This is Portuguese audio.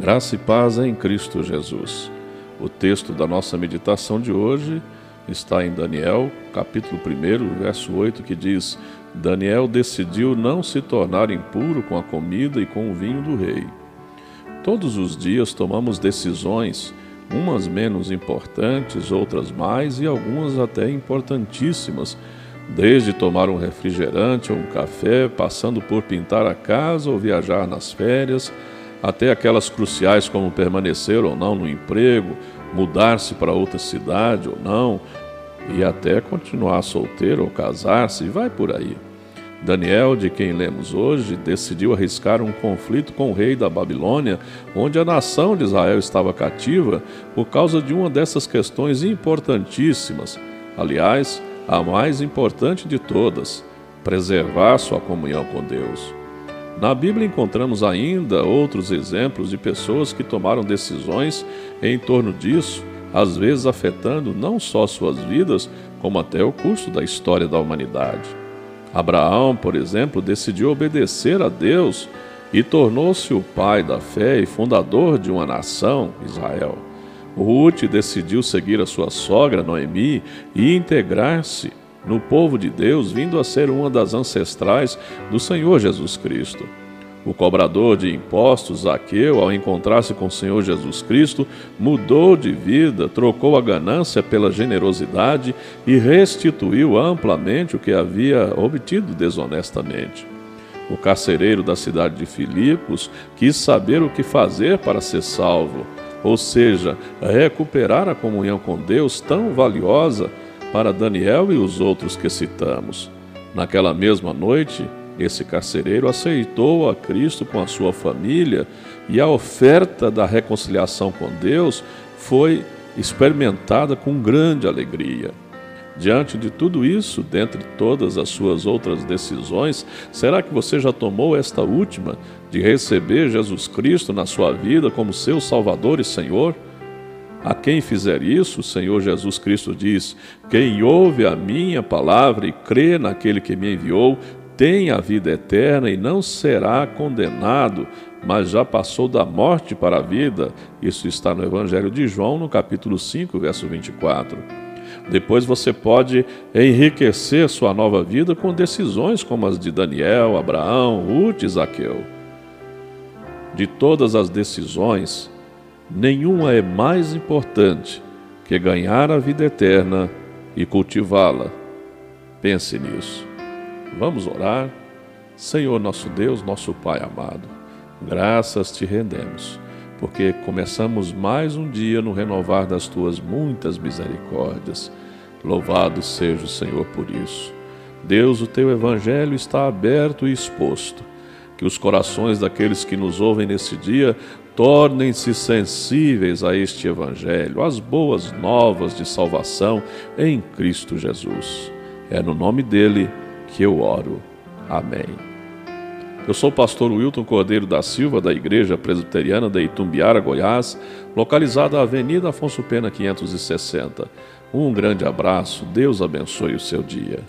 Graça e paz em Cristo Jesus. O texto da nossa meditação de hoje está em Daniel, capítulo 1, verso 8, que diz: Daniel decidiu não se tornar impuro com a comida e com o vinho do rei. Todos os dias tomamos decisões, umas menos importantes, outras mais e algumas até importantíssimas, desde tomar um refrigerante ou um café, passando por pintar a casa ou viajar nas férias, até aquelas cruciais como permanecer ou não no emprego, mudar-se para outra cidade ou não, e até continuar solteiro ou casar-se, e vai por aí. Daniel, de quem lemos hoje, decidiu arriscar um conflito com o rei da Babilônia, onde a nação de Israel estava cativa, por causa de uma dessas questões importantíssimas. Aliás, a mais importante de todas: preservar sua comunhão com Deus. Na Bíblia encontramos ainda outros exemplos de pessoas que tomaram decisões em torno disso, às vezes afetando não só suas vidas, como até o curso da história da humanidade. Abraão, por exemplo, decidiu obedecer a Deus e tornou-se o pai da fé e fundador de uma nação, Israel. Ruth decidiu seguir a sua sogra Noemi e integrar-se no povo de Deus, vindo a ser uma das ancestrais do Senhor Jesus Cristo. O cobrador de impostos, Zaqueu, ao encontrar-se com o Senhor Jesus Cristo, mudou de vida, trocou a ganância pela generosidade e restituiu amplamente o que havia obtido desonestamente. O carcereiro da cidade de Filipos quis saber o que fazer para ser salvo, ou seja, recuperar a comunhão com Deus tão valiosa para Daniel e os outros que citamos. Naquela mesma noite, esse carcereiro aceitou a Cristo com a sua família e a oferta da reconciliação com Deus foi experimentada com grande alegria. Diante de tudo isso, dentre todas as suas outras decisões, será que você já tomou esta última de receber Jesus Cristo na sua vida como seu Salvador e Senhor? A quem fizer isso, o Senhor Jesus Cristo diz: Quem ouve a minha palavra e crê naquele que me enviou, tem a vida eterna e não será condenado, mas já passou da morte para a vida. Isso está no Evangelho de João, no capítulo 5, verso 24. Depois você pode enriquecer sua nova vida com decisões como as de Daniel, Abraão, Ruth e Zaqueu. De todas as decisões, nenhuma é mais importante que ganhar a vida eterna e cultivá-la. Pense nisso. Vamos orar. Senhor nosso Deus, nosso Pai amado, graças te rendemos, porque começamos mais um dia no renovar das tuas muitas misericórdias. Louvado seja o Senhor por isso. Deus, o teu evangelho está aberto e exposto. Que os corações daqueles que nos ouvem nesse dia tornem-se sensíveis a este evangelho, às boas novas de salvação em Cristo Jesus. É no nome dele que eu oro. Amém. Eu sou o pastor Wilton Cordeiro da Silva, da Igreja Presbiteriana de Itumbiara, Goiás, localizada na Avenida Afonso Pena 560. Um grande abraço, Deus abençoe o seu dia.